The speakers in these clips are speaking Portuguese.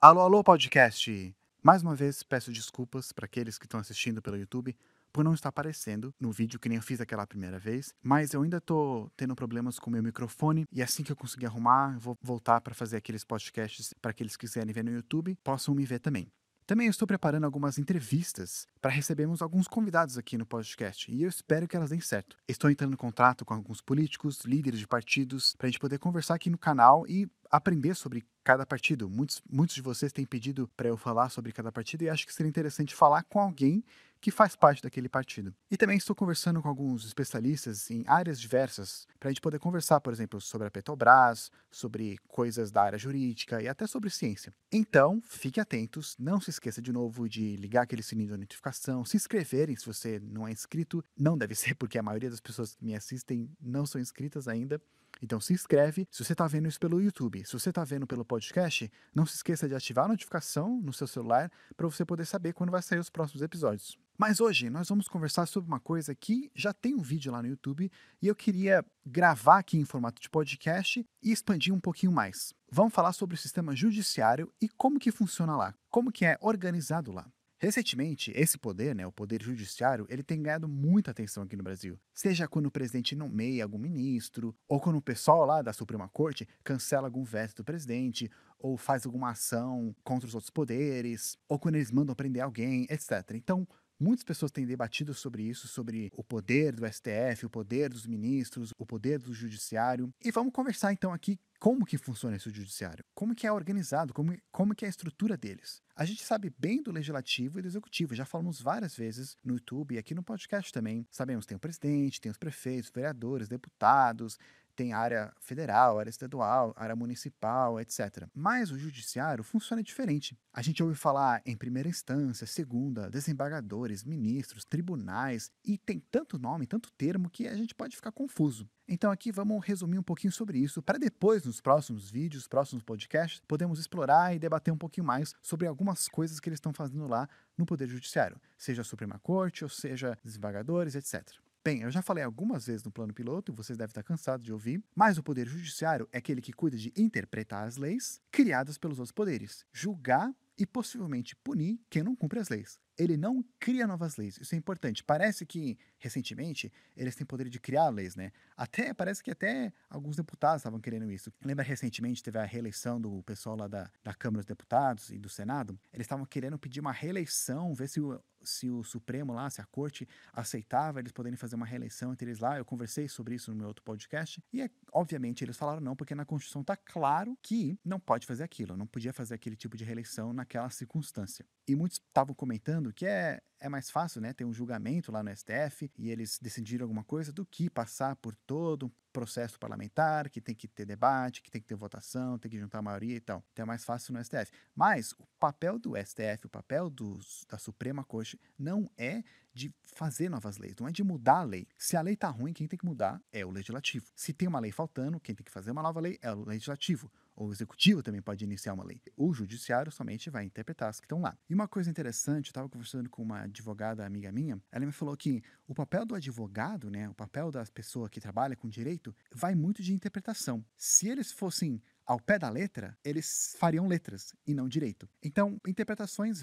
Alô, alô, podcast! Mais uma vez, peço desculpas para aqueles que estão assistindo pelo YouTube por não estar aparecendo no vídeo que nem eu fiz aquela primeira vez, mas eu ainda tô tendo problemas com o meu microfone e assim que eu conseguir arrumar, vou voltar para fazer aqueles podcasts para aqueles que quiserem ver no YouTube, possam me ver também. Também estou preparando algumas entrevistas para recebermos alguns convidados aqui no podcast e eu espero que elas deem certo. Estou entrando em contato com alguns políticos, líderes de partidos, para a gente poder conversar aqui no canal e aprender sobre cada partido. Muitos, muitos de vocês têm pedido para eu falar sobre cada partido e acho que seria interessante falar com alguém que faz parte daquele partido. E também estou conversando com alguns especialistas em áreas diversas, para a gente poder conversar, por exemplo, sobre a Petrobras, sobre coisas da área jurídica e até sobre ciência. Então, fiquem atentos, não se esqueça de novo de ligar aquele sininho da notificação, se inscreverem se você não é inscrito, não deve ser porque a maioria das pessoas que me assistem não são inscritas ainda. Então se inscreve se você está vendo isso pelo YouTube. Se você está vendo pelo podcast, não se esqueça de ativar a notificação no seu celular para você poder saber quando vai sair os próximos episódios. Mas hoje nós vamos conversar sobre uma coisa que já tem um vídeo lá no YouTube e eu queria gravar aqui em formato de podcast e expandir um pouquinho mais. Vamos falar sobre o sistema judiciário e como que funciona lá, como que é organizado lá. Recentemente, esse poder, né, o poder judiciário, ele tem ganhado muita atenção aqui no Brasil. Seja quando o presidente nomeia algum ministro, ou quando o pessoal lá da Suprema Corte cancela algum veto do presidente, ou faz alguma ação contra os outros poderes, ou quando eles mandam prender alguém, etc. Então, Muitas pessoas têm debatido sobre isso, sobre o poder do STF, o poder dos ministros, o poder do judiciário. E vamos conversar então aqui como que funciona esse judiciário, como que é organizado, como, como que é a estrutura deles. A gente sabe bem do legislativo e do executivo, já falamos várias vezes no YouTube e aqui no podcast também. Sabemos tem o presidente, tem os prefeitos, vereadores, deputados, tem área federal, área estadual, área municipal, etc. Mas o judiciário funciona diferente. A gente ouve falar em primeira instância, segunda, desembargadores, ministros, tribunais, e tem tanto nome, tanto termo que a gente pode ficar confuso. Então aqui vamos resumir um pouquinho sobre isso, para depois, nos próximos vídeos, próximos podcasts, podemos explorar e debater um pouquinho mais sobre algumas coisas que eles estão fazendo lá no Poder Judiciário, seja a Suprema Corte, ou seja desembargadores, etc. Bem, eu já falei algumas vezes no plano piloto, vocês devem estar cansados de ouvir, mas o poder judiciário é aquele que cuida de interpretar as leis criadas pelos outros poderes, julgar e possivelmente punir quem não cumpre as leis ele não cria novas leis. Isso é importante. Parece que, recentemente, eles têm poder de criar leis, né? Até, parece que até alguns deputados estavam querendo isso. Lembra, recentemente, teve a reeleição do pessoal lá da, da Câmara dos Deputados e do Senado? Eles estavam querendo pedir uma reeleição, ver se o, se o Supremo lá, se a Corte aceitava eles poderem fazer uma reeleição entre eles lá. Eu conversei sobre isso no meu outro podcast. E, é, obviamente, eles falaram não, porque na Constituição está claro que não pode fazer aquilo. Não podia fazer aquele tipo de reeleição naquela circunstância. E muitos estavam comentando que é, é mais fácil, né, ter um julgamento lá no STF e eles decidirem alguma coisa do que passar por todo um processo parlamentar, que tem que ter debate, que tem que ter votação, tem que juntar a maioria e tal. Então é mais fácil no STF. Mas o papel do STF, o papel dos, da Suprema Corte não é de fazer novas leis, não é de mudar a lei. Se a lei está ruim, quem tem que mudar é o legislativo. Se tem uma lei faltando, quem tem que fazer uma nova lei é o legislativo. O executivo também pode iniciar uma lei. O judiciário somente vai interpretar as que estão lá. E uma coisa interessante, eu estava conversando com uma advogada amiga minha, ela me falou que o papel do advogado, né, o papel da pessoa que trabalha com direito, vai muito de interpretação. Se eles fossem ao pé da letra, eles fariam letras e não direito. Então, interpretações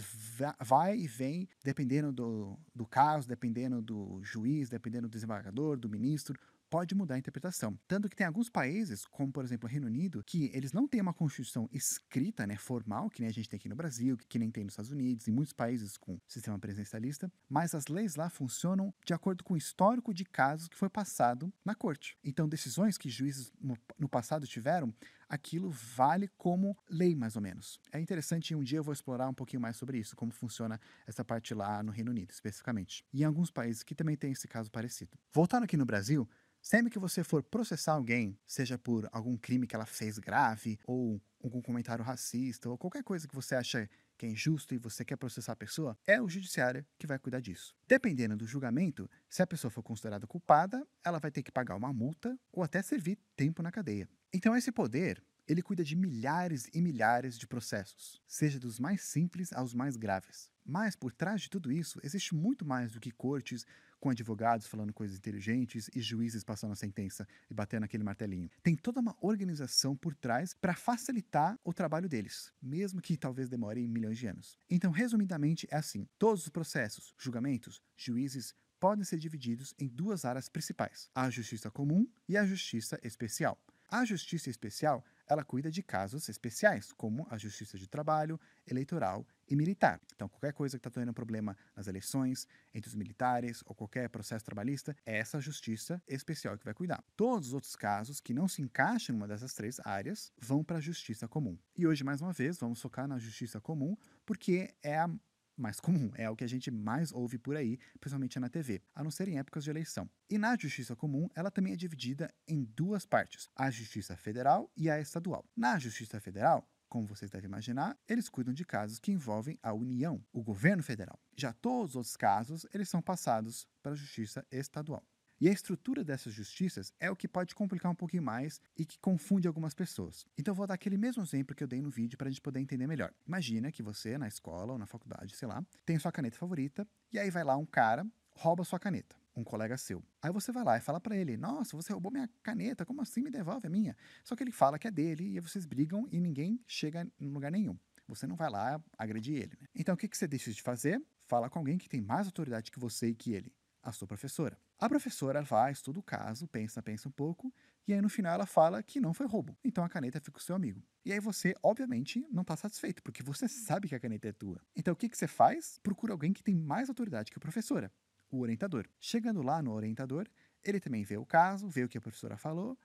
vai e vem dependendo do, do caso, dependendo do juiz, dependendo do desembargador, do ministro pode mudar a interpretação. Tanto que tem alguns países, como por exemplo o Reino Unido, que eles não têm uma constituição escrita, né, formal, que nem a gente tem aqui no Brasil, que nem tem nos Estados Unidos, e muitos países com sistema presidencialista, mas as leis lá funcionam de acordo com o histórico de casos que foi passado na corte. Então, decisões que juízes no, no passado tiveram, aquilo vale como lei, mais ou menos. É interessante, um dia eu vou explorar um pouquinho mais sobre isso, como funciona essa parte lá no Reino Unido, especificamente. E em alguns países que também tem esse caso parecido. Voltando aqui no Brasil, Sempre que você for processar alguém, seja por algum crime que ela fez grave, ou algum comentário racista, ou qualquer coisa que você acha que é injusto e você quer processar a pessoa, é o judiciário que vai cuidar disso. Dependendo do julgamento, se a pessoa for considerada culpada, ela vai ter que pagar uma multa ou até servir tempo na cadeia. Então esse poder, ele cuida de milhares e milhares de processos, seja dos mais simples aos mais graves. Mas por trás de tudo isso, existe muito mais do que cortes com advogados falando coisas inteligentes e juízes passando a sentença e batendo aquele martelinho. Tem toda uma organização por trás para facilitar o trabalho deles, mesmo que talvez demore milhões de anos. Então, resumidamente, é assim: todos os processos, julgamentos, juízes, podem ser divididos em duas áreas principais: a justiça comum e a justiça especial. A justiça especial, ela cuida de casos especiais, como a justiça de trabalho, eleitoral e militar. Então, qualquer coisa que está tendo problema nas eleições, entre os militares ou qualquer processo trabalhista, é essa justiça especial que vai cuidar. Todos os outros casos que não se encaixam em uma dessas três áreas vão para a justiça comum. E hoje, mais uma vez, vamos focar na justiça comum, porque é a mais comum, é o que a gente mais ouve por aí, principalmente na TV, a não ser em épocas de eleição. E na justiça comum, ela também é dividida em duas partes: a justiça federal e a estadual. Na justiça federal, como vocês devem imaginar, eles cuidam de casos que envolvem a União, o governo federal. Já todos os outros casos, eles são passados para a justiça estadual. E a estrutura dessas justiças é o que pode complicar um pouquinho mais e que confunde algumas pessoas. Então vou dar aquele mesmo exemplo que eu dei no vídeo para a gente poder entender melhor. Imagina que você, na escola ou na faculdade, sei lá, tem sua caneta favorita e aí vai lá um cara, rouba sua caneta um colega seu. Aí você vai lá e fala para ele: Nossa, você roubou minha caneta, como assim me devolve a minha? Só que ele fala que é dele e vocês brigam e ninguém chega em lugar nenhum. Você não vai lá agredir ele. Né? Então o que, que você deixa de fazer? Fala com alguém que tem mais autoridade que você e que ele a sua professora. A professora vai, estuda o caso, pensa, pensa um pouco, e aí no final ela fala que não foi roubo. Então a caneta fica com seu amigo. E aí você, obviamente, não está satisfeito, porque você sabe que a caneta é tua. Então o que, que você faz? Procura alguém que tem mais autoridade que a professora, o orientador. Chegando lá no orientador, ele também vê o caso, vê o que a professora falou,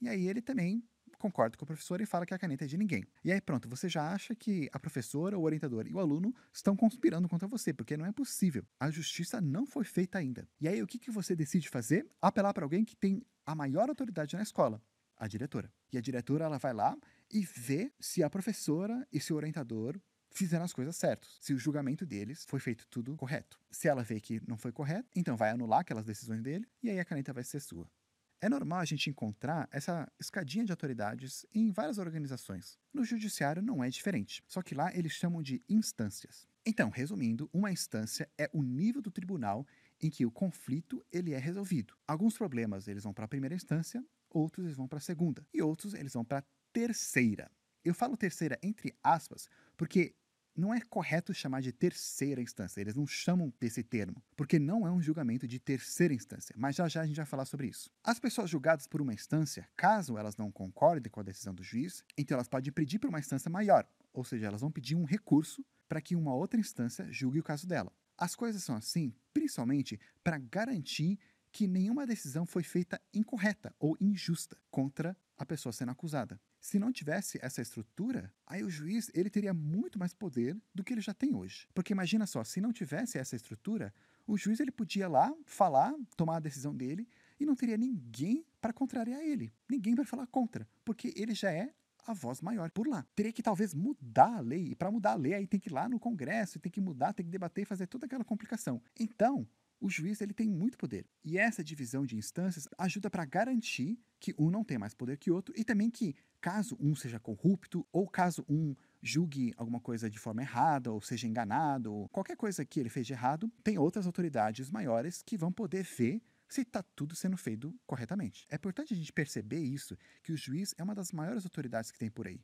e aí ele também concorda com o professor e fala que a caneta é de ninguém. E aí pronto, você já acha que a professora, o orientador e o aluno estão conspirando contra você, porque não é possível. A justiça não foi feita ainda. E aí o que, que você decide fazer? Apelar para alguém que tem a maior autoridade na escola, a diretora. E a diretora ela vai lá e vê se a professora e seu orientador fizeram as coisas certas, se o julgamento deles foi feito tudo correto. Se ela vê que não foi correto, então vai anular aquelas decisões dele e aí a caneta vai ser sua. É normal a gente encontrar essa escadinha de autoridades em várias organizações. No judiciário não é diferente, só que lá eles chamam de instâncias. Então, resumindo, uma instância é o nível do tribunal em que o conflito ele é resolvido. Alguns problemas eles vão para a primeira instância, outros eles vão para a segunda e outros eles vão para a terceira. Eu falo terceira entre aspas porque não é correto chamar de terceira instância, eles não chamam desse termo, porque não é um julgamento de terceira instância, mas já já a gente vai falar sobre isso. As pessoas julgadas por uma instância, caso elas não concordem com a decisão do juiz, então elas podem pedir para uma instância maior, ou seja, elas vão pedir um recurso para que uma outra instância julgue o caso dela. As coisas são assim, principalmente para garantir que nenhuma decisão foi feita incorreta ou injusta contra a pessoa sendo acusada. Se não tivesse essa estrutura, aí o juiz ele teria muito mais poder do que ele já tem hoje. Porque imagina só, se não tivesse essa estrutura, o juiz ele podia lá falar, tomar a decisão dele e não teria ninguém para contrariar ele, ninguém para falar contra, porque ele já é a voz maior por lá. Teria que talvez mudar a lei, e para mudar a lei aí tem que ir lá no Congresso, tem que mudar, tem que debater, fazer toda aquela complicação. Então, o juiz ele tem muito poder. E essa divisão de instâncias ajuda para garantir que um não tem mais poder que outro e também que, caso um seja corrupto ou caso um julgue alguma coisa de forma errada ou seja enganado, ou qualquer coisa que ele fez de errado, tem outras autoridades maiores que vão poder ver se está tudo sendo feito corretamente. É importante a gente perceber isso, que o juiz é uma das maiores autoridades que tem por aí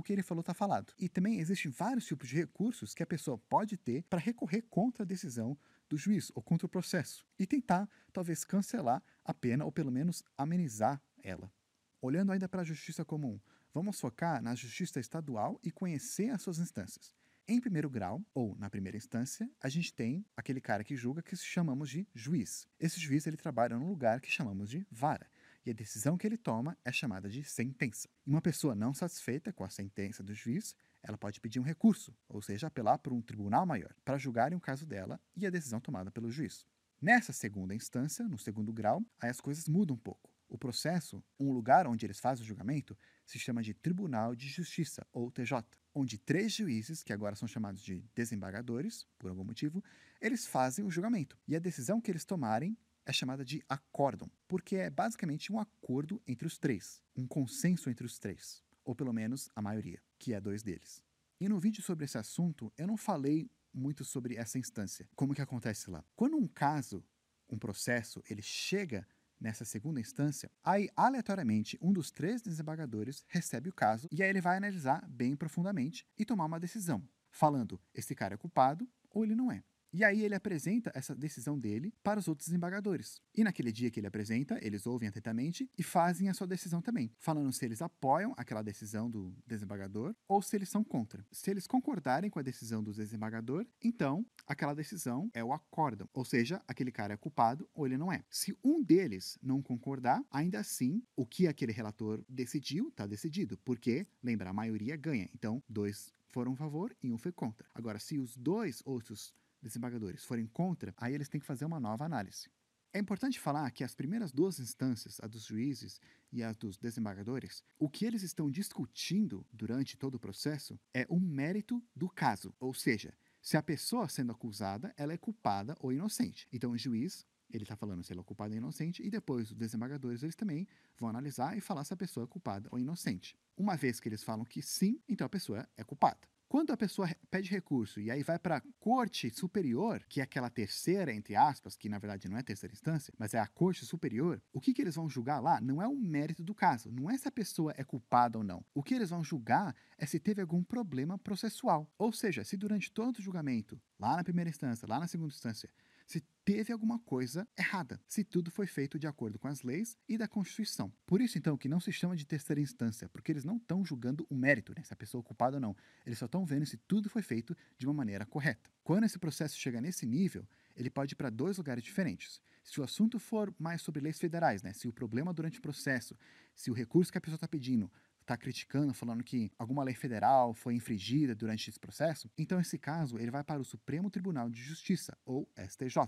o que ele falou está falado. E também existem vários tipos de recursos que a pessoa pode ter para recorrer contra a decisão do juiz ou contra o processo e tentar, talvez, cancelar a pena ou pelo menos amenizar ela. Olhando ainda para a justiça comum, vamos focar na justiça estadual e conhecer as suas instâncias. Em primeiro grau, ou na primeira instância, a gente tem aquele cara que julga que chamamos de juiz. Esse juiz ele trabalha num lugar que chamamos de vara, e a decisão que ele toma é chamada de sentença. E uma pessoa não satisfeita com a sentença do juiz ela pode pedir um recurso, ou seja, apelar por um tribunal maior, para julgarem o caso dela e a decisão tomada pelo juiz. Nessa segunda instância, no segundo grau, aí as coisas mudam um pouco. O processo, um lugar onde eles fazem o julgamento, se chama de Tribunal de Justiça, ou TJ, onde três juízes, que agora são chamados de desembargadores, por algum motivo, eles fazem o julgamento. E a decisão que eles tomarem é chamada de acórdão, porque é basicamente um acordo entre os três, um consenso entre os três ou pelo menos a maioria, que é dois deles. E no vídeo sobre esse assunto, eu não falei muito sobre essa instância, como que acontece lá. Quando um caso um processo ele chega nessa segunda instância, aí aleatoriamente um dos três desembargadores recebe o caso e aí ele vai analisar bem profundamente e tomar uma decisão, falando esse cara é culpado ou ele não é. E aí ele apresenta essa decisão dele para os outros desembargadores. E naquele dia que ele apresenta, eles ouvem atentamente e fazem a sua decisão também, falando se eles apoiam aquela decisão do desembargador ou se eles são contra. Se eles concordarem com a decisão do desembargador, então aquela decisão é o acórdão, ou seja, aquele cara é culpado ou ele não é. Se um deles não concordar, ainda assim, o que aquele relator decidiu está decidido, porque, lembra, a maioria ganha. Então, dois foram a favor e um foi contra. Agora, se os dois outros desembargadores forem contra, aí eles têm que fazer uma nova análise. É importante falar que as primeiras duas instâncias, a dos juízes e a dos desembargadores, o que eles estão discutindo durante todo o processo é o mérito do caso, ou seja, se a pessoa sendo acusada ela é culpada ou inocente. Então o juiz ele está falando se ela é culpada ou inocente e depois os desembargadores eles também vão analisar e falar se a pessoa é culpada ou inocente. Uma vez que eles falam que sim, então a pessoa é culpada. Quando a pessoa pede recurso e aí vai para a corte superior, que é aquela terceira, entre aspas, que na verdade não é terceira instância, mas é a corte superior, o que, que eles vão julgar lá não é o mérito do caso, não é se a pessoa é culpada ou não. O que eles vão julgar é se teve algum problema processual. Ou seja, se durante todo o julgamento, lá na primeira instância, lá na segunda instância, se teve alguma coisa errada, se tudo foi feito de acordo com as leis e da Constituição. Por isso, então, que não se chama de terceira instância, porque eles não estão julgando o mérito, né, se a pessoa é culpada ou não. Eles só estão vendo se tudo foi feito de uma maneira correta. Quando esse processo chega nesse nível, ele pode ir para dois lugares diferentes. Se o assunto for mais sobre leis federais, né, se o problema durante o processo, se o recurso que a pessoa está pedindo está criticando, falando que alguma lei federal foi infringida durante esse processo, então esse caso ele vai para o Supremo Tribunal de Justiça, ou STJ.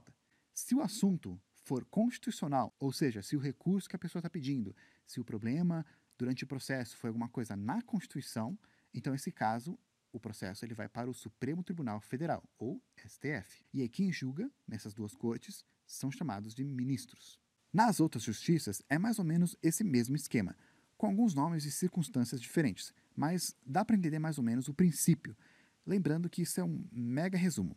Se o assunto for constitucional, ou seja, se o recurso que a pessoa está pedindo, se o problema durante o processo foi alguma coisa na Constituição, então esse caso o processo ele vai para o Supremo Tribunal Federal, ou STF. E aí quem julga nessas duas cortes são chamados de ministros. Nas outras justiças é mais ou menos esse mesmo esquema com alguns nomes e circunstâncias diferentes, mas dá para entender mais ou menos o princípio, lembrando que isso é um mega resumo.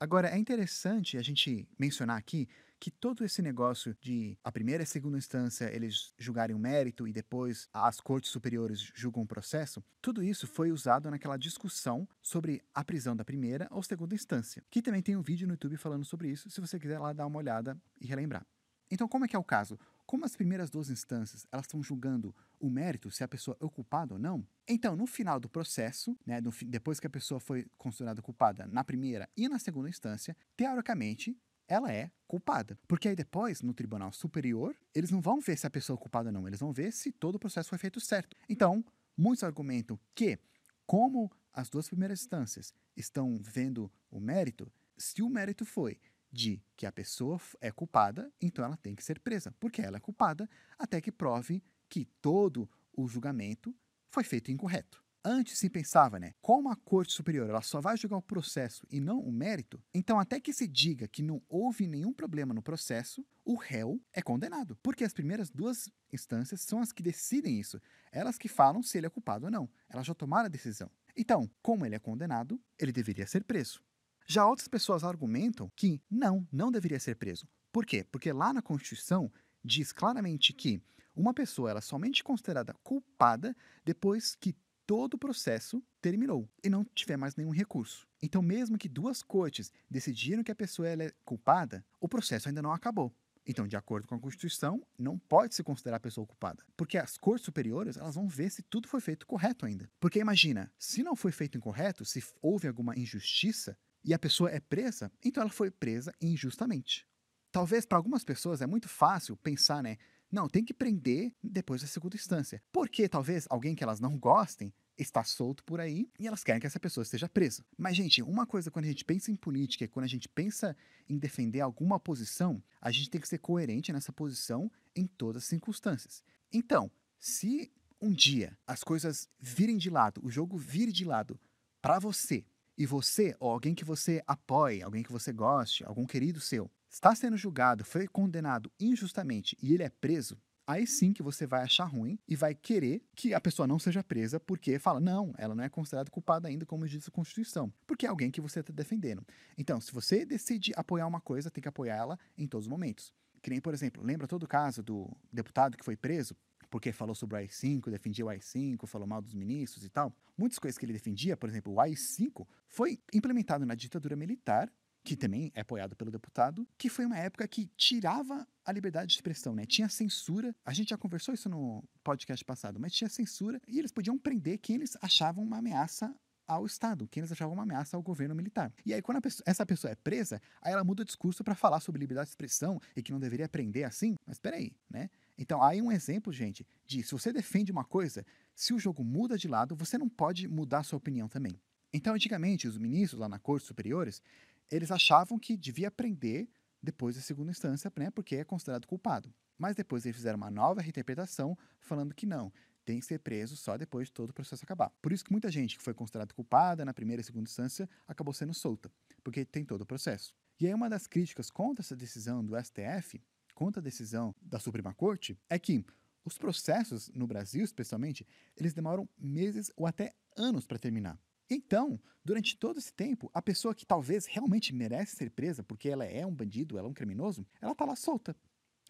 Agora, é interessante a gente mencionar aqui que todo esse negócio de a primeira e a segunda instância eles julgarem o mérito e depois as cortes superiores julgam o processo, tudo isso foi usado naquela discussão sobre a prisão da primeira ou segunda instância, que também tem um vídeo no YouTube falando sobre isso, se você quiser lá dar uma olhada e relembrar. Então, como é que é o caso? Como as primeiras duas instâncias elas estão julgando o mérito, se a pessoa é culpada ou não, então, no final do processo, né, depois que a pessoa foi considerada culpada na primeira e na segunda instância, teoricamente, ela é culpada. Porque aí depois, no tribunal superior, eles não vão ver se a pessoa é culpada ou não, eles vão ver se todo o processo foi feito certo. Então, muitos argumentam que, como as duas primeiras instâncias estão vendo o mérito, se o mérito foi de que a pessoa é culpada, então ela tem que ser presa, porque ela é culpada até que prove que todo o julgamento foi feito incorreto. Antes se pensava, né, como a Corte Superior ela só vai julgar o processo e não o mérito, então até que se diga que não houve nenhum problema no processo, o réu é condenado, porque as primeiras duas instâncias são as que decidem isso, elas que falam se ele é culpado ou não, elas já tomaram a decisão. Então, como ele é condenado, ele deveria ser preso. Já outras pessoas argumentam que não, não deveria ser preso. Por quê? Porque lá na Constituição diz claramente que uma pessoa ela é somente considerada culpada depois que todo o processo terminou e não tiver mais nenhum recurso. Então, mesmo que duas cortes decidiram que a pessoa é culpada, o processo ainda não acabou. Então, de acordo com a Constituição, não pode se considerar a pessoa culpada, porque as cortes superiores elas vão ver se tudo foi feito correto ainda. Porque imagina, se não foi feito incorreto, se houve alguma injustiça, e a pessoa é presa, então ela foi presa injustamente. Talvez para algumas pessoas é muito fácil pensar, né? Não, tem que prender depois da segunda instância. Porque talvez alguém que elas não gostem está solto por aí e elas querem que essa pessoa esteja presa. Mas, gente, uma coisa quando a gente pensa em política, quando a gente pensa em defender alguma posição, a gente tem que ser coerente nessa posição em todas as circunstâncias. Então, se um dia as coisas virem de lado, o jogo vire de lado para você, e você, ou alguém que você apoie, alguém que você goste, algum querido seu, está sendo julgado, foi condenado injustamente e ele é preso, aí sim que você vai achar ruim e vai querer que a pessoa não seja presa porque fala, não, ela não é considerada culpada ainda, como diz a Constituição, porque é alguém que você está defendendo. Então, se você decide apoiar uma coisa, tem que apoiar ela em todos os momentos. Que nem, por exemplo, lembra todo o caso do deputado que foi preso porque falou sobre o AI-5, defendia o AI-5, falou mal dos ministros e tal. Muitas coisas que ele defendia, por exemplo, o AI-5, foi implementado na ditadura militar que também é apoiado pelo deputado, que foi uma época que tirava a liberdade de expressão, né? Tinha censura. A gente já conversou isso no podcast passado, mas tinha censura e eles podiam prender quem eles achavam uma ameaça ao Estado, quem eles achavam uma ameaça ao governo militar. E aí, quando pessoa, essa pessoa é presa, aí ela muda o discurso para falar sobre liberdade de expressão e que não deveria prender assim. Mas peraí, né? Então, aí um exemplo, gente, de se você defende uma coisa, se o jogo muda de lado, você não pode mudar sua opinião também. Então, antigamente, os ministros lá na Corte Superiores, eles achavam que devia prender depois da segunda instância, né, porque é considerado culpado. Mas depois eles fizeram uma nova reinterpretação, falando que não, tem que ser preso só depois de todo o processo acabar. Por isso que muita gente que foi considerada culpada na primeira e segunda instância acabou sendo solta, porque tem todo o processo. E aí uma das críticas contra essa decisão do STF, contra a decisão da Suprema Corte, é que os processos no Brasil, especialmente, eles demoram meses ou até anos para terminar. Então, durante todo esse tempo, a pessoa que talvez realmente merece ser presa porque ela é um bandido, ela é um criminoso, ela tá lá solta,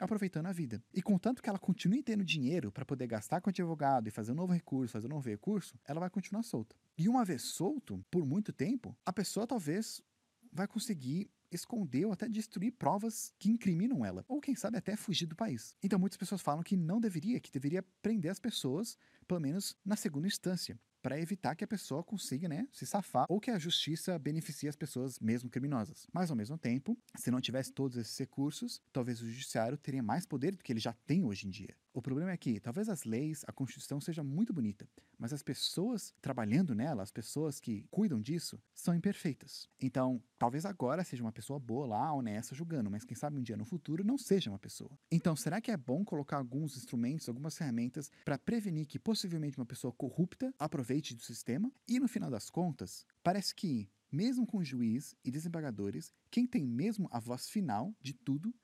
aproveitando a vida. E contanto que ela continue tendo dinheiro para poder gastar com advogado e fazer um novo recurso, fazer um novo recurso, ela vai continuar solta. E uma vez solto, por muito tempo, a pessoa talvez vai conseguir esconder ou até destruir provas que incriminam ela, ou quem sabe até fugir do país. Então muitas pessoas falam que não deveria, que deveria prender as pessoas, pelo menos na segunda instância para evitar que a pessoa consiga né, se safar ou que a justiça beneficie as pessoas mesmo criminosas. Mas, ao mesmo tempo, se não tivesse todos esses recursos, talvez o judiciário teria mais poder do que ele já tem hoje em dia. O problema é que talvez as leis, a Constituição seja muito bonita, mas as pessoas trabalhando nela, as pessoas que cuidam disso, são imperfeitas. Então, talvez agora seja uma pessoa boa lá, honesta, julgando, mas quem sabe um dia no futuro não seja uma pessoa. Então, será que é bom colocar alguns instrumentos, algumas ferramentas para prevenir que possivelmente uma pessoa corrupta aproveite do sistema? E no final das contas, parece que mesmo com juiz e desembargadores, quem tem mesmo a voz final de tudo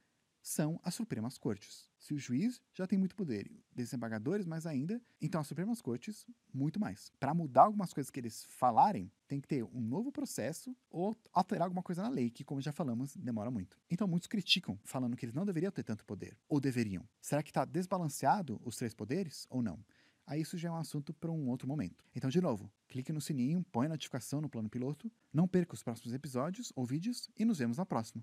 são as Supremas Cortes. Se o juiz já tem muito poder, desembargadores mais ainda, então as Supremas Cortes muito mais. Para mudar algumas coisas que eles falarem, tem que ter um novo processo ou alterar alguma coisa na lei, que, como já falamos, demora muito. Então muitos criticam, falando que eles não deveriam ter tanto poder. Ou deveriam. Será que está desbalanceado os três poderes ou não? Aí isso já é um assunto para um outro momento. Então, de novo, clique no sininho, põe a notificação no plano piloto, não perca os próximos episódios ou vídeos e nos vemos na próxima.